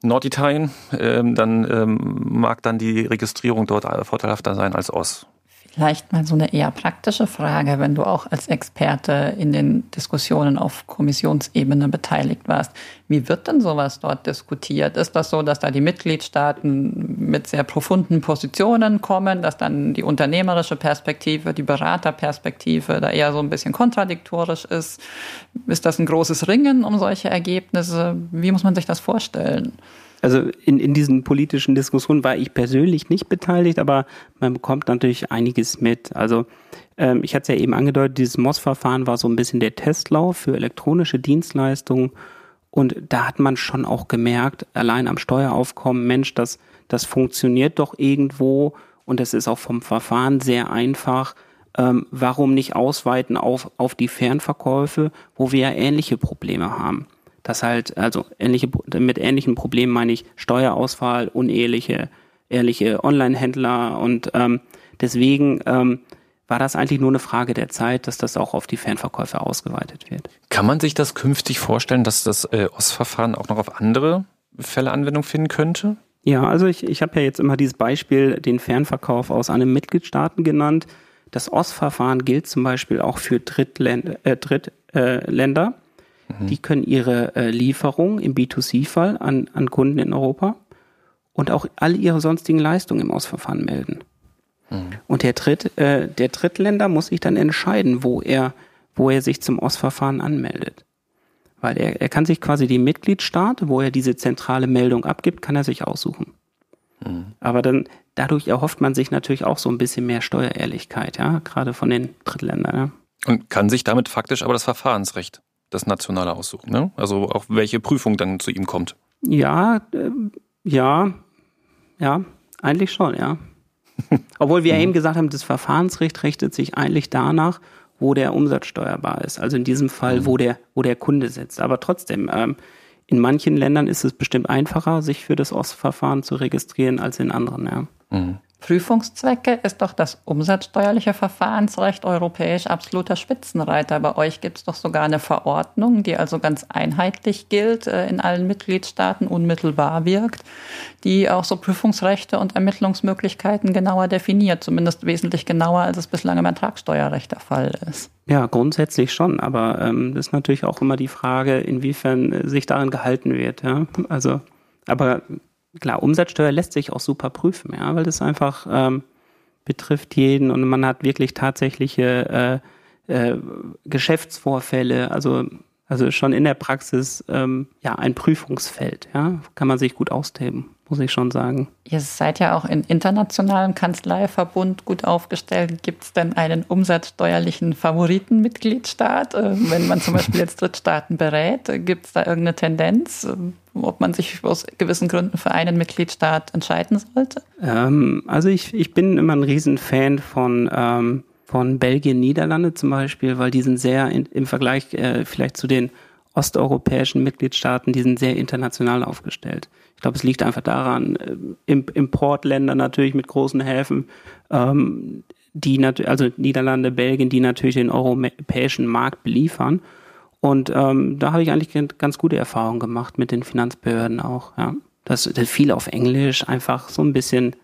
Norditalien, ähm, dann ähm, mag dann die Registrierung dort vorteilhafter sein als OS. Vielleicht mal so eine eher praktische Frage, wenn du auch als Experte in den Diskussionen auf Kommissionsebene beteiligt warst. Wie wird denn sowas dort diskutiert? Ist das so, dass da die Mitgliedstaaten mit sehr profunden Positionen kommen, dass dann die unternehmerische Perspektive, die Beraterperspektive da eher so ein bisschen kontradiktorisch ist? Ist das ein großes Ringen um solche Ergebnisse? Wie muss man sich das vorstellen? Also in, in diesen politischen Diskussionen war ich persönlich nicht beteiligt, aber man bekommt natürlich einiges mit. Also ähm, ich hatte es ja eben angedeutet, dieses MOS-Verfahren war so ein bisschen der Testlauf für elektronische Dienstleistungen. Und da hat man schon auch gemerkt, allein am Steueraufkommen, Mensch, das, das funktioniert doch irgendwo und das ist auch vom Verfahren sehr einfach. Ähm, warum nicht ausweiten auf, auf die Fernverkäufe, wo wir ja ähnliche Probleme haben? Dass halt, also ähnliche, mit ähnlichen Problemen meine ich Steuerausfall, unehrliche, ehrliche Online-Händler und ähm, deswegen ähm, war das eigentlich nur eine Frage der Zeit, dass das auch auf die Fernverkäufe ausgeweitet wird. Kann man sich das künftig vorstellen, dass das äh, OS-Verfahren auch noch auf andere Fälle Anwendung finden könnte? Ja, also ich, ich habe ja jetzt immer dieses Beispiel, den Fernverkauf aus einem Mitgliedstaaten genannt. Das OS-Verfahren gilt zum Beispiel auch für Drittländer. Äh, Drittländer. Mhm. Die können ihre äh, Lieferung im B2C-Fall an, an Kunden in Europa und auch all ihre sonstigen Leistungen im Ausverfahren melden. Mhm. Und der, Dritt, äh, der Drittländer muss sich dann entscheiden, wo er, wo er sich zum Ausverfahren anmeldet. Weil er, er kann sich quasi die Mitgliedstaat, wo er diese zentrale Meldung abgibt, kann er sich aussuchen. Mhm. Aber dann, dadurch erhofft man sich natürlich auch so ein bisschen mehr Steuerehrlichkeit, ja, gerade von den Drittländern. Ja. Und kann sich damit faktisch aber das Verfahrensrecht das Nationale aussuchen. Ne? Also auch welche Prüfung dann zu ihm kommt. Ja, äh, ja, ja, eigentlich schon, ja. Obwohl wir mhm. eben gesagt haben, das Verfahrensrecht richtet sich eigentlich danach, wo der Umsatz steuerbar ist. Also in diesem Fall, mhm. wo, der, wo der Kunde sitzt. Aber trotzdem, ähm, in manchen Ländern ist es bestimmt einfacher, sich für das OS-Verfahren zu registrieren als in anderen, ja. Mhm. Prüfungszwecke ist doch das umsatzsteuerliche Verfahrensrecht europäisch absoluter Spitzenreiter. Bei euch gibt es doch sogar eine Verordnung, die also ganz einheitlich gilt, äh, in allen Mitgliedstaaten unmittelbar wirkt, die auch so Prüfungsrechte und Ermittlungsmöglichkeiten genauer definiert, zumindest wesentlich genauer, als es bislang im Ertragssteuerrecht der Fall ist. Ja, grundsätzlich schon, aber ähm, das ist natürlich auch immer die Frage, inwiefern sich daran gehalten wird. Ja? Also, aber klar, Umsatzsteuer lässt sich auch super prüfen, ja, weil das einfach ähm, betrifft jeden und man hat wirklich tatsächliche äh, äh, Geschäftsvorfälle, also also schon in der Praxis ähm, ja ein Prüfungsfeld, ja, kann man sich gut austoben muss ich schon sagen. Ihr seid ja auch in internationalem Kanzleiverbund gut aufgestellt. Gibt es denn einen umsatzsteuerlichen Favoritenmitgliedstaat? Äh, wenn man zum Beispiel jetzt Drittstaaten berät, gibt es da irgendeine Tendenz, äh, ob man sich aus gewissen Gründen für einen Mitgliedstaat entscheiden sollte? Ähm, also ich, ich bin immer ein Riesenfan von ähm, von Belgien, Niederlande zum Beispiel, weil die sind sehr in, im Vergleich äh, vielleicht zu den osteuropäischen Mitgliedstaaten, die sind sehr international aufgestellt. Ich glaube, es liegt einfach daran, äh, Importländer natürlich mit großen Häfen, ähm, die also Niederlande, Belgien, die natürlich den europäischen Markt beliefern. Und ähm, da habe ich eigentlich ganz gute Erfahrungen gemacht mit den Finanzbehörden auch. Ja. Das, das viel auf Englisch, einfach so ein bisschen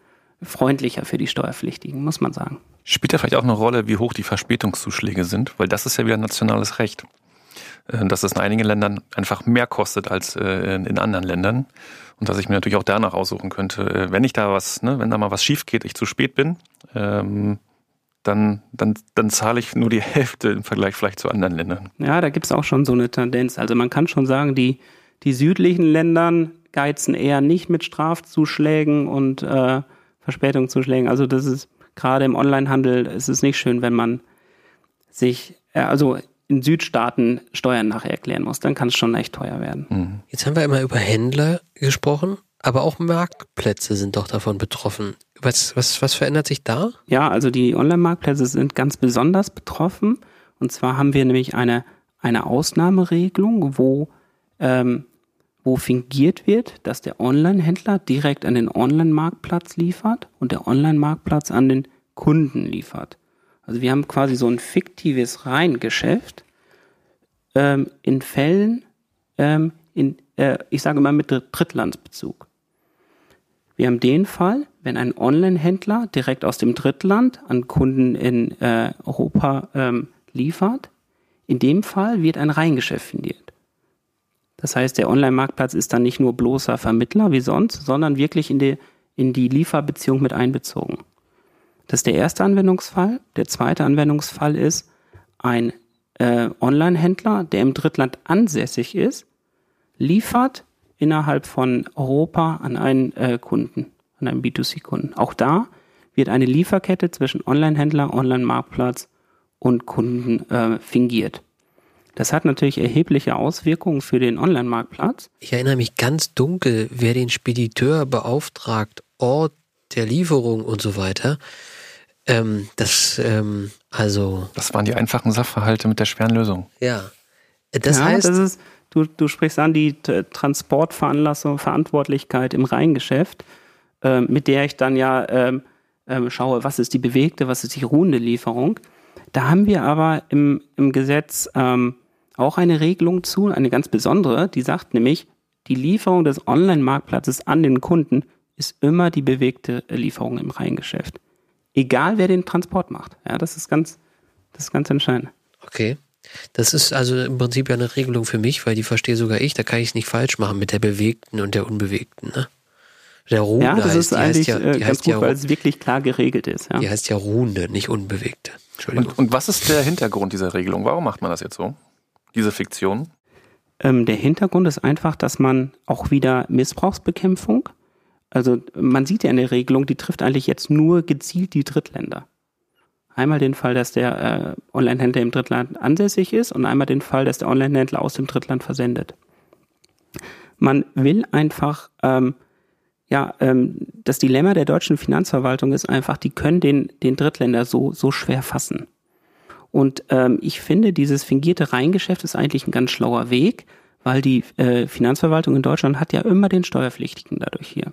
freundlicher für die Steuerpflichtigen, muss man sagen. Spielt ja vielleicht auch eine Rolle, wie hoch die Verspätungszuschläge sind, weil das ist ja wieder nationales Recht. äh, dass es in einigen Ländern einfach mehr kostet als äh, in anderen Ländern. Und dass ich mir natürlich auch danach aussuchen könnte, äh, wenn ich da was, ne, wenn da mal was schief geht, ich zu spät bin, ähm, dann, dann, dann zahle ich nur die Hälfte im Vergleich vielleicht zu anderen Ländern. Ja, da gibt's auch schon so eine Tendenz. Also man kann schon sagen, die, die südlichen Ländern geizen eher nicht mit Strafzuschlägen und äh, Verspätungszuschlägen. Also das ist gerade im Onlinehandel ist es nicht schön, wenn man sich, äh, also in Südstaaten Steuern nachher erklären muss. Dann kann es schon echt teuer werden. Mhm. Jetzt haben wir immer über Händler gesprochen, aber auch Marktplätze sind doch davon betroffen. Was, was, was verändert sich da? Ja, also die Online-Marktplätze sind ganz besonders betroffen. Und zwar haben wir nämlich eine, eine Ausnahmeregelung, wo, ähm, wo fingiert wird, dass der Online-Händler direkt an den Online-Marktplatz liefert und der Online-Marktplatz an den Kunden liefert. Also wir haben quasi so ein fiktives Reingeschäft ähm, in Fällen, ähm, in, äh, ich sage mal mit Drittlandsbezug. Wir haben den Fall, wenn ein Online-Händler direkt aus dem Drittland an Kunden in äh, Europa ähm, liefert. In dem Fall wird ein Reingeschäft findiert. Das heißt, der Online-Marktplatz ist dann nicht nur bloßer Vermittler wie sonst, sondern wirklich in die, in die Lieferbeziehung mit einbezogen. Das ist der erste Anwendungsfall. Der zweite Anwendungsfall ist ein äh, Online-Händler, der im Drittland ansässig ist, liefert innerhalb von Europa an einen äh, Kunden, an einen B2C-Kunden. Auch da wird eine Lieferkette zwischen Online-Händler, Online-Marktplatz und Kunden äh, fingiert. Das hat natürlich erhebliche Auswirkungen für den Online-Marktplatz. Ich erinnere mich ganz dunkel, wer den Spediteur beauftragt, Ort der Lieferung und so weiter. Ähm, das, ähm, also. Das waren die einfachen Sachverhalte mit der schweren Lösung. Ja. Das ja, heißt. Das ist, du, du sprichst an die Transportveranlassung, Verantwortlichkeit im Reingeschäft, äh, mit der ich dann ja äh, äh, schaue, was ist die bewegte, was ist die ruhende Lieferung. Da haben wir aber im, im Gesetz ähm, auch eine Regelung zu, eine ganz besondere, die sagt nämlich, die Lieferung des Online-Marktplatzes an den Kunden ist immer die bewegte Lieferung im Reingeschäft egal wer den Transport macht. Ja, das ist ganz, das ist ganz entscheidend. Okay. Das ist also im Prinzip ja eine Regelung für mich, weil die verstehe sogar ich. Da kann ich es nicht falsch machen mit der bewegten und der unbewegten. Ne? Der Ruhende ja, das heißt, ist eigentlich ja, äh, ganz gut, ja, weil es wirklich klar geregelt ist. Ja. Die heißt ja Ruhende, nicht unbewegte. Und, und, was ist der Hintergrund dieser Regelung? Warum macht man das jetzt so? Diese Fiktion? Ähm, der Hintergrund ist einfach, dass man auch wieder Missbrauchsbekämpfung also man sieht ja in der Regelung, die trifft eigentlich jetzt nur gezielt die Drittländer. Einmal den Fall, dass der äh, Online-Händler im Drittland ansässig ist und einmal den Fall, dass der Online-Händler aus dem Drittland versendet. Man will einfach, ähm, ja, ähm, das Dilemma der deutschen Finanzverwaltung ist einfach, die können den, den Drittländer so, so schwer fassen. Und ähm, ich finde, dieses fingierte Reingeschäft ist eigentlich ein ganz schlauer Weg, weil die äh, Finanzverwaltung in Deutschland hat ja immer den Steuerpflichtigen dadurch hier.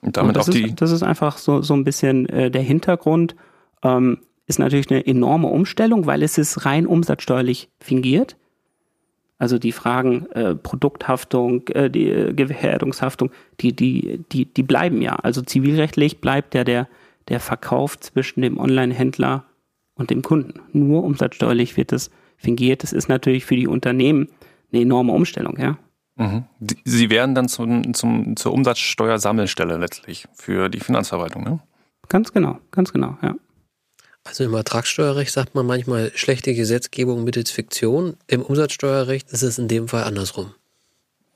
Und damit und auch die. Ist, das ist einfach so, so ein bisschen äh, der Hintergrund. Ähm, ist natürlich eine enorme Umstellung, weil es ist rein umsatzsteuerlich fingiert. Also die Fragen äh, Produkthaftung, äh, die äh, Gefährdungshaftung, die, die, die, die bleiben ja. Also zivilrechtlich bleibt ja der, der Verkauf zwischen dem Online-Händler und dem Kunden. Nur umsatzsteuerlich wird das fingiert. Das ist natürlich für die Unternehmen eine enorme Umstellung, ja. Mhm. Sie werden dann zum, zum, zur Umsatzsteuersammelstelle letztlich für die Finanzverwaltung, ne? Ganz genau, ganz genau, ja. Also im Ertragssteuerrecht sagt man manchmal schlechte Gesetzgebung mittels Fiktion. Im Umsatzsteuerrecht ist es in dem Fall andersrum.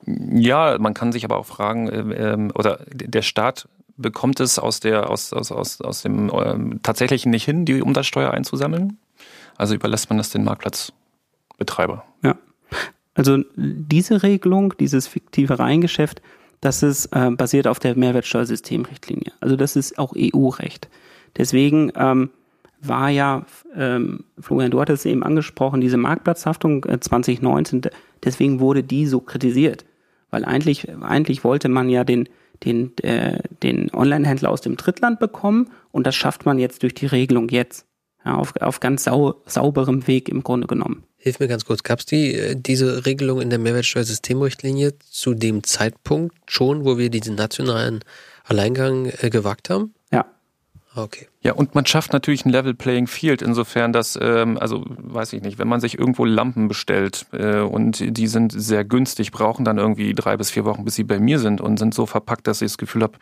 Ja, man kann sich aber auch fragen, äh, ähm, oder der Staat bekommt es aus der aus aus aus, aus dem äh, tatsächlichen nicht hin, die Umsatzsteuer einzusammeln. Also überlässt man das den Marktplatzbetreiber. Ja. Also diese Regelung, dieses fiktive Reingeschäft, das ist äh, basiert auf der Mehrwertsteuersystemrichtlinie. Also das ist auch EU-Recht. Deswegen ähm, war ja, ähm, Florian, du hattest es eben angesprochen, diese Marktplatzhaftung äh, 2019, deswegen wurde die so kritisiert. Weil eigentlich, eigentlich wollte man ja den, den, äh, den Online-Händler aus dem Drittland bekommen und das schafft man jetzt durch die Regelung jetzt. Ja, auf, auf ganz sau, sauberem Weg im Grunde genommen. Hilf mir ganz kurz, gab es die, äh, diese Regelung in der Mehrwertsteuersystemrichtlinie zu dem Zeitpunkt schon, wo wir diesen nationalen Alleingang äh, gewagt haben? Ja. Okay. Ja, und man schafft natürlich ein Level Playing Field, insofern, dass, ähm, also weiß ich nicht, wenn man sich irgendwo Lampen bestellt äh, und die sind sehr günstig, brauchen dann irgendwie drei bis vier Wochen, bis sie bei mir sind und sind so verpackt, dass ich das Gefühl habe,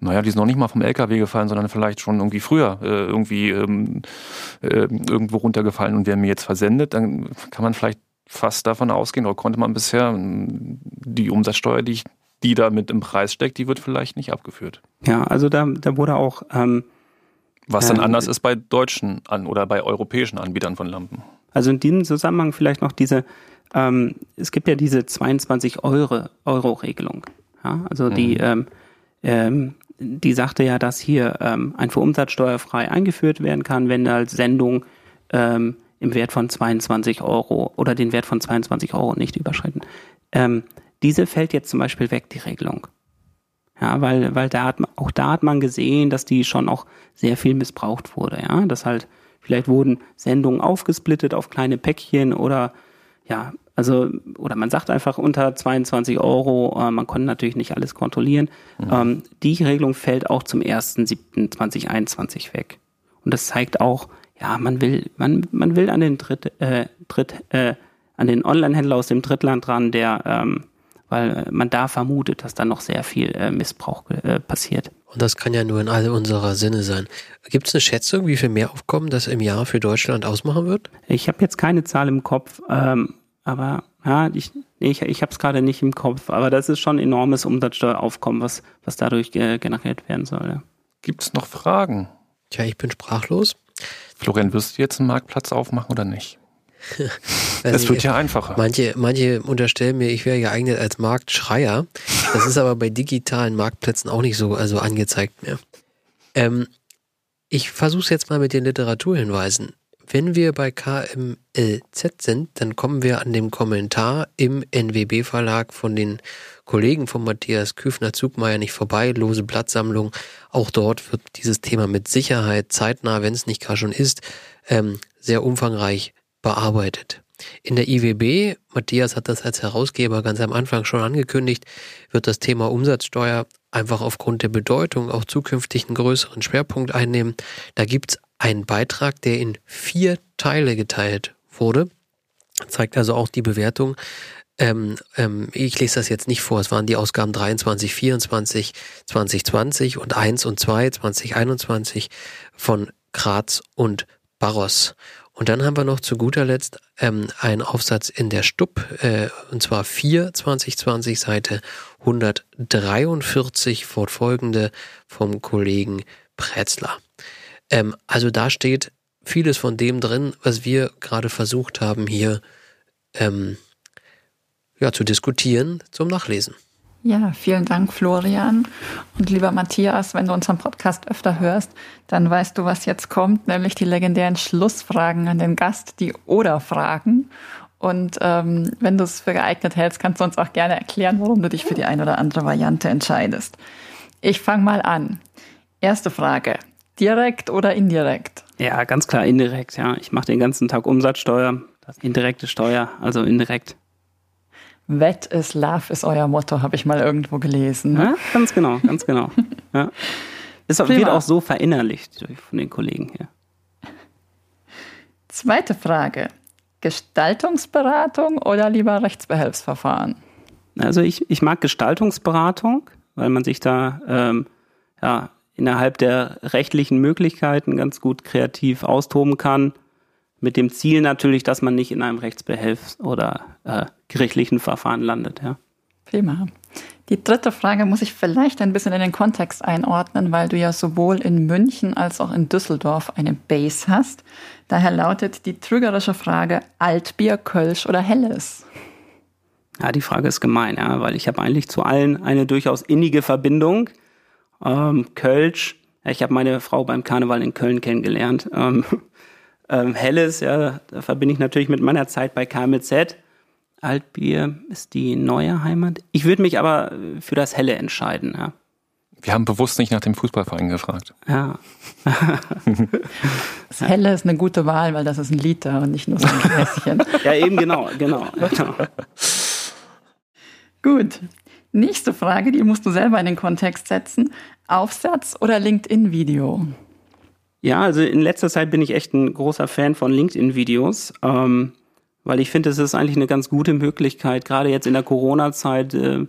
naja, die sind noch nicht mal vom LKW gefallen, sondern vielleicht schon irgendwie früher äh, irgendwie ähm, äh, irgendwo runtergefallen und werden mir jetzt versendet, dann kann man vielleicht fast davon ausgehen, oder konnte man bisher, die Umsatzsteuer, die, ich, die da mit im Preis steckt, die wird vielleicht nicht abgeführt. Ja, also da, da wurde auch ähm, was dann anders ist bei deutschen an oder bei europäischen Anbietern von Lampen. Also in diesem Zusammenhang vielleicht noch diese, ähm, es gibt ja diese 22 Euro, Euro Regelung. Ja, also die, mhm. ähm, ähm, die sagte ja, dass hier ähm, ein verumsatzsteuerfrei eingeführt werden kann, wenn als Sendung ähm, im Wert von 22 Euro oder den Wert von 22 Euro nicht überschreiten. Ähm, diese fällt jetzt zum Beispiel weg, die Regelung. Ja, weil, weil da hat man, auch da hat man gesehen, dass die schon auch sehr viel missbraucht wurde, ja. Dass halt, vielleicht wurden Sendungen aufgesplittet auf kleine Päckchen oder ja, also, oder man sagt einfach unter 22 Euro, äh, man konnte natürlich nicht alles kontrollieren. Mhm. Ähm, die Regelung fällt auch zum 1.7.2021 weg. Und das zeigt auch, ja, man will, man, man will an den Dritt, äh, Dritt, äh, an den Online-Händler aus dem Drittland ran, der ähm, weil äh, man da vermutet, dass da noch sehr viel äh, Missbrauch äh, passiert. Und das kann ja nur in all unserer Sinne sein. Gibt es eine Schätzung, wie viel Mehraufkommen das im Jahr für Deutschland ausmachen wird? Ich habe jetzt keine Zahl im Kopf, ähm, aber ja, ich, ich, ich habe es gerade nicht im Kopf, aber das ist schon enormes Umsatzsteueraufkommen, was, was dadurch äh, generiert werden soll. Ja. Gibt es noch Fragen? Tja, ich bin sprachlos. Florian, wirst du jetzt einen Marktplatz aufmachen oder nicht? Es wird ja einfacher. Manche, manche unterstellen mir, ich wäre geeignet als Marktschreier. Das ist aber bei digitalen Marktplätzen auch nicht so also angezeigt mehr. Ähm, ich versuche es jetzt mal mit den Literaturhinweisen. Wenn wir bei KMLZ sind, dann kommen wir an dem Kommentar im NWB-Verlag von den Kollegen von Matthias Küfner-Zugmeier nicht vorbei. Lose Blattsammlung. Auch dort wird dieses Thema mit Sicherheit zeitnah, wenn es nicht gar schon ist, ähm, sehr umfangreich bearbeitet. In der IWB, Matthias hat das als Herausgeber ganz am Anfang schon angekündigt, wird das Thema Umsatzsteuer einfach aufgrund der Bedeutung auch zukünftig einen größeren Schwerpunkt einnehmen. Da gibt's einen Beitrag, der in vier Teile geteilt wurde. Zeigt also auch die Bewertung. Ähm, ähm, ich lese das jetzt nicht vor. Es waren die Ausgaben 23, 24, 2020 und 1 und 2, 2021 von Graz und Barros. Und dann haben wir noch zu guter Letzt ähm, einen Aufsatz in der Stub, äh, und zwar 4 2020 Seite 143 fortfolgende vom Kollegen Pretzler. Ähm, also da steht vieles von dem drin, was wir gerade versucht haben hier ähm, ja, zu diskutieren zum Nachlesen. Ja, vielen Dank, Florian. Und lieber Matthias, wenn du unseren Podcast öfter hörst, dann weißt du, was jetzt kommt, nämlich die legendären Schlussfragen an den Gast, die Oder-Fragen. Und ähm, wenn du es für geeignet hältst, kannst du uns auch gerne erklären, warum du dich für die eine oder andere Variante entscheidest. Ich fange mal an. Erste Frage. Direkt oder indirekt? Ja, ganz klar indirekt, ja. Ich mache den ganzen Tag Umsatzsteuer, das indirekte Steuer, also indirekt. Wet is Love ist euer Motto, habe ich mal irgendwo gelesen. Ja, ganz genau, ganz genau. ja. Es wird auch so verinnerlicht von den Kollegen hier. Zweite Frage. Gestaltungsberatung oder lieber Rechtsbehelfsverfahren? Also ich, ich mag Gestaltungsberatung, weil man sich da ähm, ja, innerhalb der rechtlichen Möglichkeiten ganz gut kreativ austoben kann mit dem Ziel natürlich, dass man nicht in einem Rechtsbehelfs- oder äh, gerichtlichen Verfahren landet. Ja. Prima. Die dritte Frage muss ich vielleicht ein bisschen in den Kontext einordnen, weil du ja sowohl in München als auch in Düsseldorf eine Base hast. Daher lautet die trügerische Frage Altbier, Kölsch oder Helles? Ja, die Frage ist gemein, ja, weil ich habe eigentlich zu allen eine durchaus innige Verbindung. Ähm, Kölsch, ich habe meine Frau beim Karneval in Köln kennengelernt. Ähm, ähm, Helles, ja, da verbinde ich natürlich mit meiner Zeit bei KMZ. Altbier ist die neue Heimat. Ich würde mich aber für das Helle entscheiden, ja. Wir haben bewusst nicht nach dem Fußballverein gefragt. Ja. das Helle ist eine gute Wahl, weil das ist ein Liter und nicht nur so ein Gläschen. ja, eben genau, genau. genau. Gut. Nächste Frage, die musst du selber in den Kontext setzen. Aufsatz oder LinkedIn-Video? Ja, also in letzter Zeit bin ich echt ein großer Fan von LinkedIn-Videos, ähm, weil ich finde, es ist eigentlich eine ganz gute Möglichkeit, gerade jetzt in der Corona-Zeit, äh,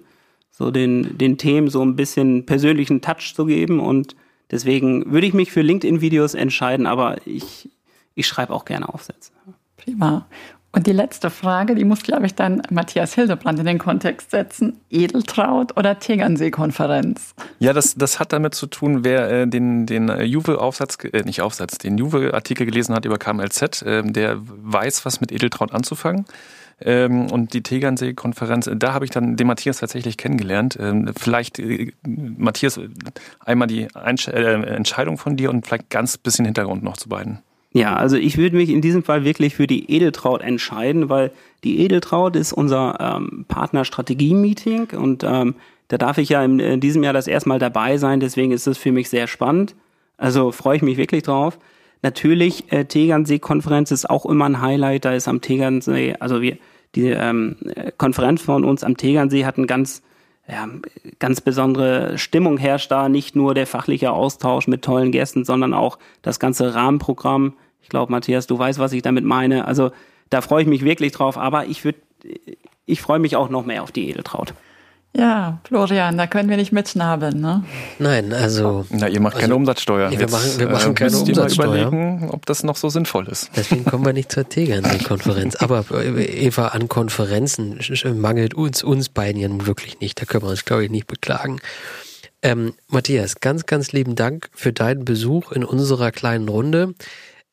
so den, den Themen so ein bisschen persönlichen Touch zu geben. Und deswegen würde ich mich für LinkedIn-Videos entscheiden, aber ich, ich schreibe auch gerne Aufsätze. Prima. Und die letzte Frage, die muss, glaube ich, dann Matthias Hildebrand in den Kontext setzen. Edeltraut oder Tegernsee-Konferenz? Ja, das, das hat damit zu tun, wer äh, den, den äh, Juve-Aufsatz, äh, nicht Aufsatz, den Juve-Artikel gelesen hat über KMLZ, äh, der weiß, was mit Edeltraut anzufangen. Ähm, und die Tegernsee-Konferenz, da habe ich dann den Matthias tatsächlich kennengelernt. Ähm, vielleicht, äh, Matthias, einmal die Einsch äh, Entscheidung von dir und vielleicht ganz bisschen Hintergrund noch zu beiden. Ja, also ich würde mich in diesem Fall wirklich für die Edeltraut entscheiden, weil die Edeltraut ist unser ähm, Partnerstrategie-Meeting und ähm, da darf ich ja in, in diesem Jahr das erstmal dabei sein, deswegen ist es für mich sehr spannend. Also freue ich mich wirklich drauf. Natürlich, äh, Tegernsee-Konferenz ist auch immer ein Highlight. Da ist am Tegernsee, also wir, die ähm, Konferenz von uns am Tegernsee hat ein ganz ja, ganz besondere Stimmung herrscht da, nicht nur der fachliche Austausch mit tollen Gästen, sondern auch das ganze Rahmenprogramm. Ich glaube, Matthias, du weißt, was ich damit meine. Also da freue ich mich wirklich drauf, aber ich würde, ich freue mich auch noch mehr auf die Edeltraut. Ja, Florian, da können wir nicht mitschnabeln, ne? Nein, also. Na, ihr macht also, keine Umsatzsteuer. Wir machen, wir machen äh, keine Umsatzsteuer. Ihr überlegen, ob das noch so sinnvoll ist. Deswegen kommen wir nicht zur Tegernsee-Konferenz. Aber äh, Eva, an Konferenzen mangelt uns, uns beiden ja nun wirklich nicht. Da können wir uns, glaube ich, nicht beklagen. Ähm, Matthias, ganz, ganz lieben Dank für deinen Besuch in unserer kleinen Runde.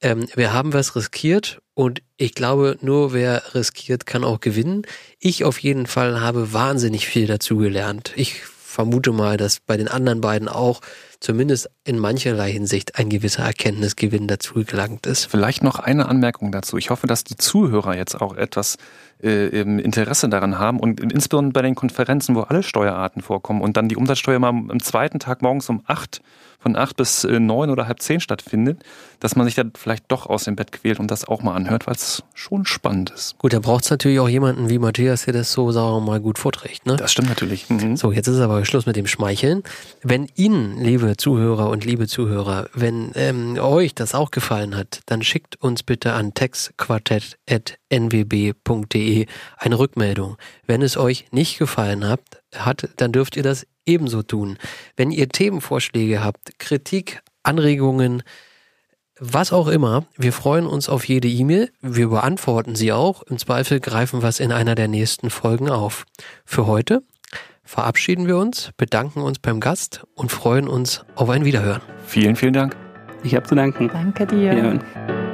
Ähm, wir haben was riskiert und ich glaube, nur wer riskiert, kann auch gewinnen. Ich auf jeden Fall habe wahnsinnig viel dazugelernt. Ich vermute mal, dass bei den anderen beiden auch zumindest in mancherlei Hinsicht ein gewisser Erkenntnisgewinn dazu gelangt ist. Vielleicht noch eine Anmerkung dazu. Ich hoffe, dass die Zuhörer jetzt auch etwas äh, Interesse daran haben und insbesondere bei den Konferenzen, wo alle Steuerarten vorkommen und dann die Umsatzsteuer mal am zweiten Tag morgens um acht von acht bis äh, neun oder halb zehn stattfindet, dass man sich da vielleicht doch aus dem Bett quält und das auch mal anhört, weil es schon spannend ist. Gut, da braucht es natürlich auch jemanden wie Matthias, der das so, sagen wir mal, gut vorträgt. Ne? Das stimmt natürlich. Mhm. So, jetzt ist aber Schluss mit dem Schmeicheln. Wenn Ihnen, liebe Zuhörer und liebe Zuhörer, wenn ähm, euch das auch gefallen hat, dann schickt uns bitte an textquartett.nwb.de eine Rückmeldung. Wenn es euch nicht gefallen hat, hat, dann dürft ihr das ebenso tun. Wenn ihr Themenvorschläge habt, Kritik, Anregungen, was auch immer, wir freuen uns auf jede E-Mail. Wir beantworten sie auch. Im Zweifel greifen wir es in einer der nächsten Folgen auf. Für heute verabschieden wir uns, bedanken uns beim Gast und freuen uns auf ein Wiederhören. Vielen, vielen Dank. Ich habe zu danken. Danke dir. Wiederhören.